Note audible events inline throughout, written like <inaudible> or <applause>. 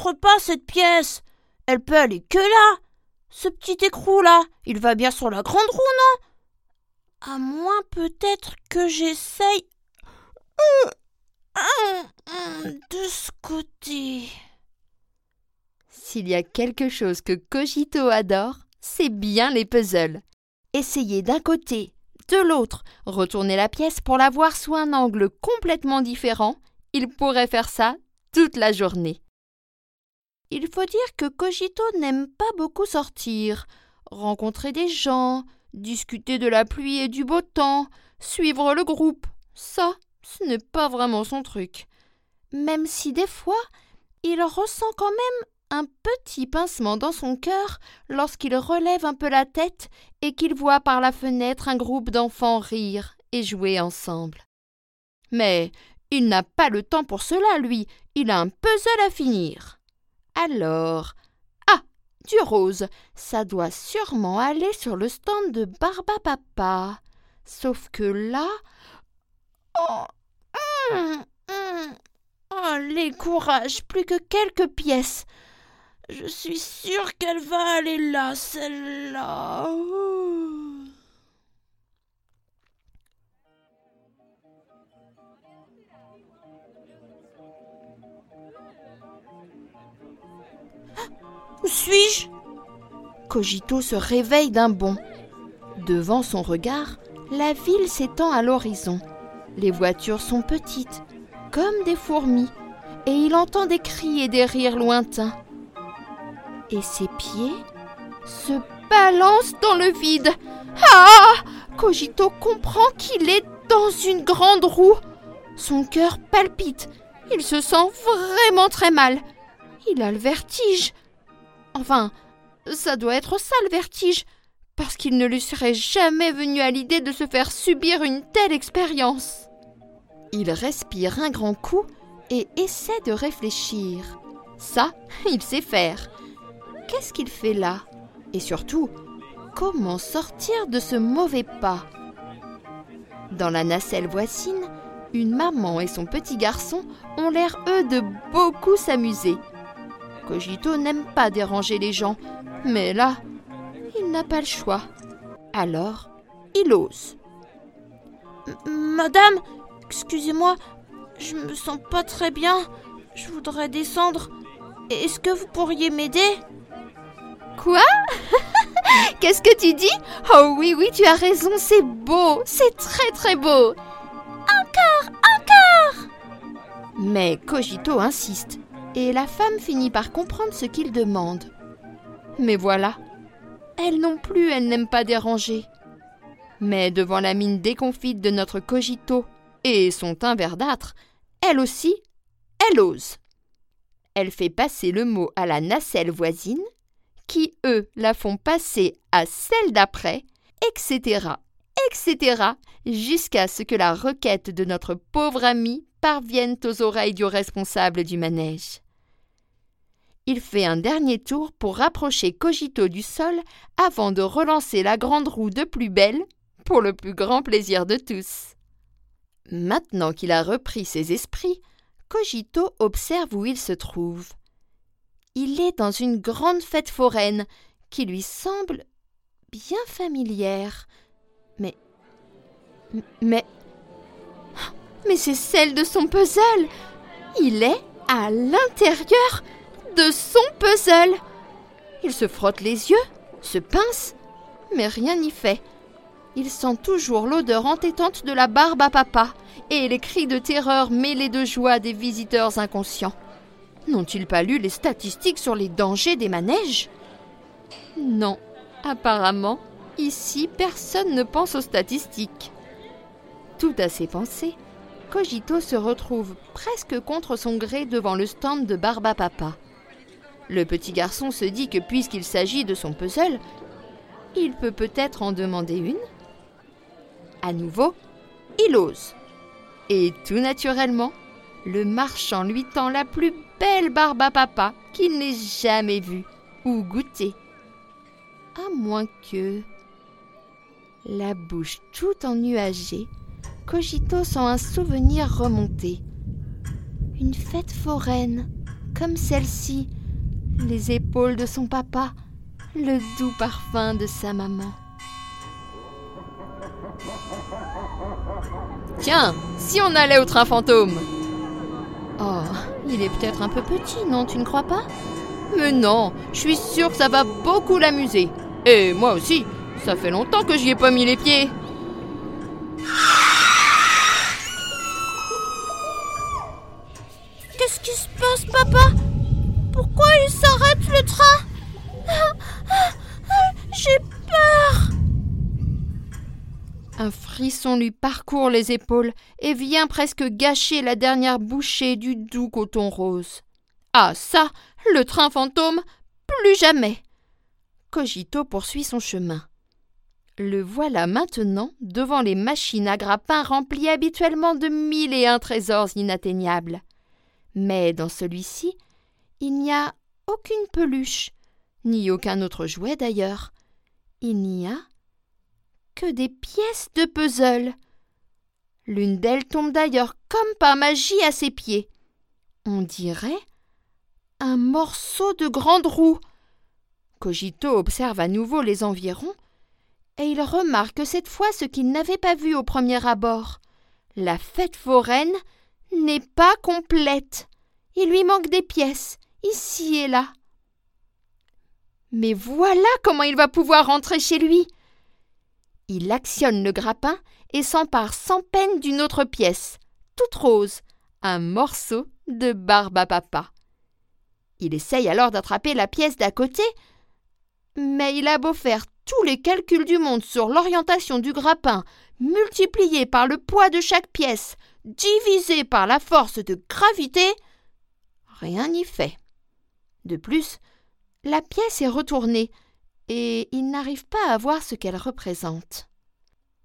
rentre pas, cette pièce Elle peut aller que là Ce petit écrou là, il va bien sur la grande roue, non? À moins peut-être que j'essaye. De ce côté. S'il y a quelque chose que Cogito adore, c'est bien les puzzles. Essayer d'un côté, de l'autre, retourner la pièce pour la voir sous un angle complètement différent, il pourrait faire ça toute la journée. Il faut dire que Cogito n'aime pas beaucoup sortir, rencontrer des gens, discuter de la pluie et du beau temps, suivre le groupe. Ça, ce n'est pas vraiment son truc. Même si des fois, il ressent quand même un petit pincement dans son cœur lorsqu'il relève un peu la tête et qu'il voit par la fenêtre un groupe d'enfants rire et jouer ensemble. Mais il n'a pas le temps pour cela, lui, il a un puzzle à finir. Alors. Ah. Du rose. Ça doit sûrement aller sur le stand de Barbapapa. Sauf que là. Oh. Hum, hum. Oh, les courages, plus que quelques pièces. Je suis sûre qu'elle va aller là, celle-là. Suis-je? Cogito se réveille d'un bond. Devant son regard, la ville s'étend à l'horizon. Les voitures sont petites, comme des fourmis, et il entend des cris et des rires lointains et ses pieds se balancent dans le vide. Ah Cogito comprend qu'il est dans une grande roue. Son cœur palpite. Il se sent vraiment très mal. Il a le vertige. Enfin, ça doit être ça le vertige, parce qu'il ne lui serait jamais venu à l'idée de se faire subir une telle expérience. Il respire un grand coup et essaie de réfléchir. Ça, <laughs> il sait faire. Qu'est-ce qu'il fait là? Et surtout, comment sortir de ce mauvais pas? Dans la nacelle voisine, une maman et son petit garçon ont l'air, eux, de beaucoup s'amuser. Cogito n'aime pas déranger les gens, mais là, il n'a pas le choix. Alors, il ose. Madame, excusez-moi, je me sens pas très bien. Je voudrais descendre. Est-ce que vous pourriez m'aider? Quoi? <laughs> Qu'est-ce que tu dis? Oh oui, oui, tu as raison, c'est beau, c'est très très beau. Encore, encore Mais Cogito insiste, et la femme finit par comprendre ce qu'il demande. Mais voilà, elle non plus, elle n'aime pas déranger. Mais devant la mine déconfite de notre Cogito et son teint verdâtre, elle aussi, elle ose. Elle fait passer le mot à la nacelle voisine qui, eux, la font passer à celle d'après, etc., etc., jusqu'à ce que la requête de notre pauvre ami parvienne aux oreilles du responsable du manège. Il fait un dernier tour pour rapprocher Cogito du sol avant de relancer la grande roue de plus belle, pour le plus grand plaisir de tous. Maintenant qu'il a repris ses esprits, Cogito observe où il se trouve il est dans une grande fête foraine qui lui semble bien familière. Mais. Mais. Mais c'est celle de son puzzle Il est à l'intérieur de son puzzle Il se frotte les yeux, se pince, mais rien n'y fait. Il sent toujours l'odeur entêtante de la barbe à papa et les cris de terreur mêlés de joie des visiteurs inconscients. N'ont-ils pas lu les statistiques sur les dangers des manèges? Non, apparemment, ici personne ne pense aux statistiques. Tout à ses pensées, Cogito se retrouve presque contre son gré devant le stand de Barba Papa. Le petit garçon se dit que puisqu'il s'agit de son puzzle, il peut peut-être en demander une. À nouveau, il ose. Et tout naturellement, le marchand lui tend la plus belle barbe à papa qu'il n'ait jamais vue ou goûtée. À moins que. La bouche tout ennuagée, Cogito sent un souvenir remonter. Une fête foraine, comme celle-ci, les épaules de son papa, le doux parfum de sa maman. Tiens, si on allait au train fantôme Oh, il est peut-être un peu petit, non, tu ne crois pas? Mais non, je suis sûre que ça va beaucoup l'amuser. Et moi aussi, ça fait longtemps que j'y ai pas mis les pieds. Papa Pourquoi il s'arrête le train J'ai peur Un frisson lui parcourt les épaules et vient presque gâcher la dernière bouchée du doux coton rose. Ah ça, le train fantôme, plus jamais. Cogito poursuit son chemin. Le voilà maintenant devant les machines à grappin remplies habituellement de mille et un trésors inatteignables. Mais dans celui-ci, il n'y a aucune peluche, ni aucun autre jouet d'ailleurs. Il n'y a que des pièces de puzzle. L'une d'elles tombe d'ailleurs comme par magie à ses pieds. On dirait un morceau de grande roue. Cogito observe à nouveau les environs et il remarque cette fois ce qu'il n'avait pas vu au premier abord. La fête foraine n'est pas complète. Il lui manque des pièces, ici et là. Mais voilà comment il va pouvoir rentrer chez lui. Il actionne le grappin et s'empare sans peine d'une autre pièce, toute rose, un morceau de barbe à papa. Il essaye alors d'attraper la pièce d'à côté, mais il a beau faire tous les calculs du monde sur l'orientation du grappin, multiplié par le poids de chaque pièce, divisé par la force de gravité, rien n'y fait. De plus, la pièce est retournée, et il n'arrive pas à voir ce qu'elle représente.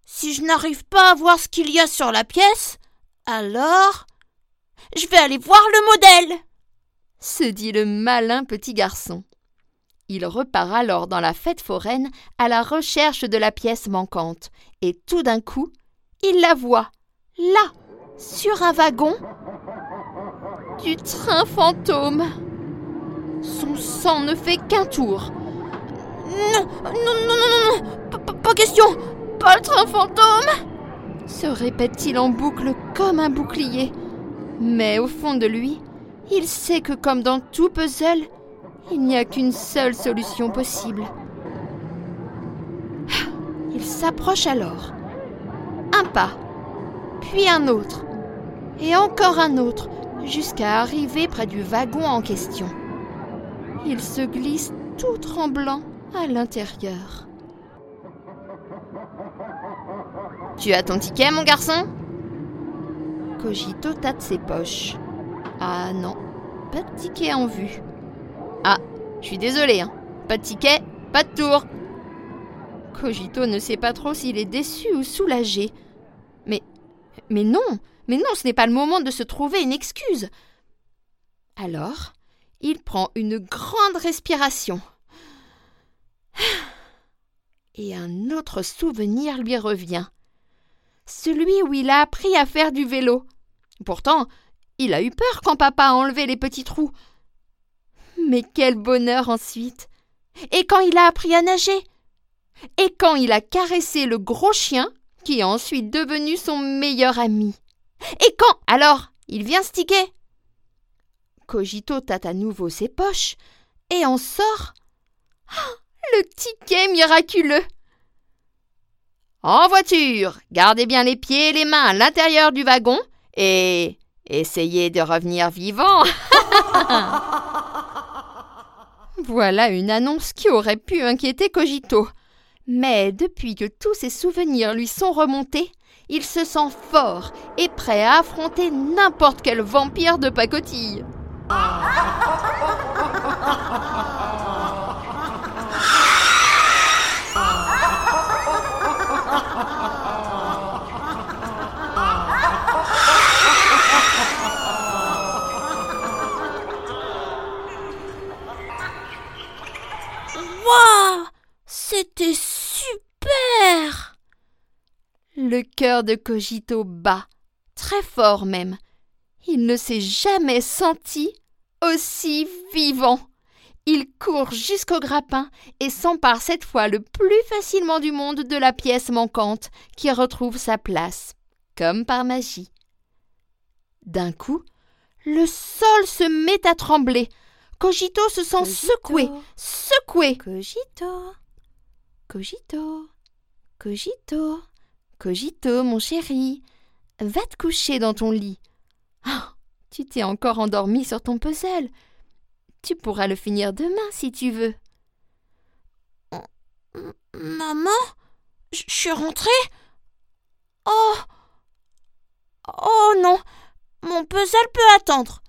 Si je n'arrive pas à voir ce qu'il y a sur la pièce, alors je vais aller voir le modèle, se dit le malin petit garçon. Il repart alors dans la fête foraine à la recherche de la pièce manquante, et tout d'un coup, il la voit, là, sur un wagon du train fantôme. Son sang ne fait qu'un tour. Non, non, non, non, non, pas, pas question, pas le train fantôme se répète-t-il en boucle comme un bouclier. Mais au fond de lui, il sait que comme dans tout puzzle, il n'y a qu'une seule solution possible. Il s'approche alors. Un pas, puis un autre, et encore un autre, jusqu'à arriver près du wagon en question. Il se glisse tout tremblant à l'intérieur. Tu as ton ticket, mon garçon? Cogito tâte ses poches. Ah non, pas de ticket en vue. Ah, je suis désolé, hein. Pas de ticket, pas de tour. Cogito ne sait pas trop s'il est déçu ou soulagé. Mais. Mais non, mais non, ce n'est pas le moment de se trouver une excuse. Alors, il prend une grande respiration. <sighs> Et un autre souvenir lui revient. Celui où il a appris à faire du vélo. Pourtant, il a eu peur quand papa a enlevé les petits trous. Mais quel bonheur ensuite. Et quand il a appris à nager. Et quand il a caressé le gros chien, qui est ensuite devenu son meilleur ami. Et quand alors il vient sticker. Cogito tâte à nouveau ses poches et en sort oh, le ticket miraculeux. En voiture, gardez bien les pieds et les mains à l'intérieur du wagon et essayez de revenir vivant. <laughs> voilà une annonce qui aurait pu inquiéter Cogito. Mais depuis que tous ses souvenirs lui sont remontés, il se sent fort et prêt à affronter n'importe quel vampire de pacotille. <laughs> Le cœur de Cogito bat, très fort même. Il ne s'est jamais senti aussi vivant. Il court jusqu'au grappin et s'empare cette fois le plus facilement du monde de la pièce manquante qui retrouve sa place, comme par magie. D'un coup, le sol se met à trembler. Cogito se sent secoué, secoué. Cogito, Cogito, Cogito, Cogito, mon chéri, va te coucher dans ton lit. Ah, tu t'es encore endormi sur ton puzzle. Tu pourras le finir demain si tu veux. Maman, je suis rentrée Oh Oh non, mon puzzle peut attendre.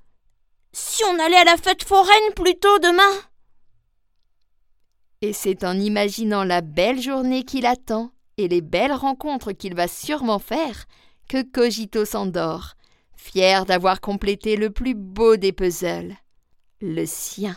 Si on allait à la fête foraine plus tôt demain Et c'est en imaginant la belle journée qu'il attend et les belles rencontres qu'il va sûrement faire que Cogito s'endort, fier d'avoir complété le plus beau des puzzles, le sien.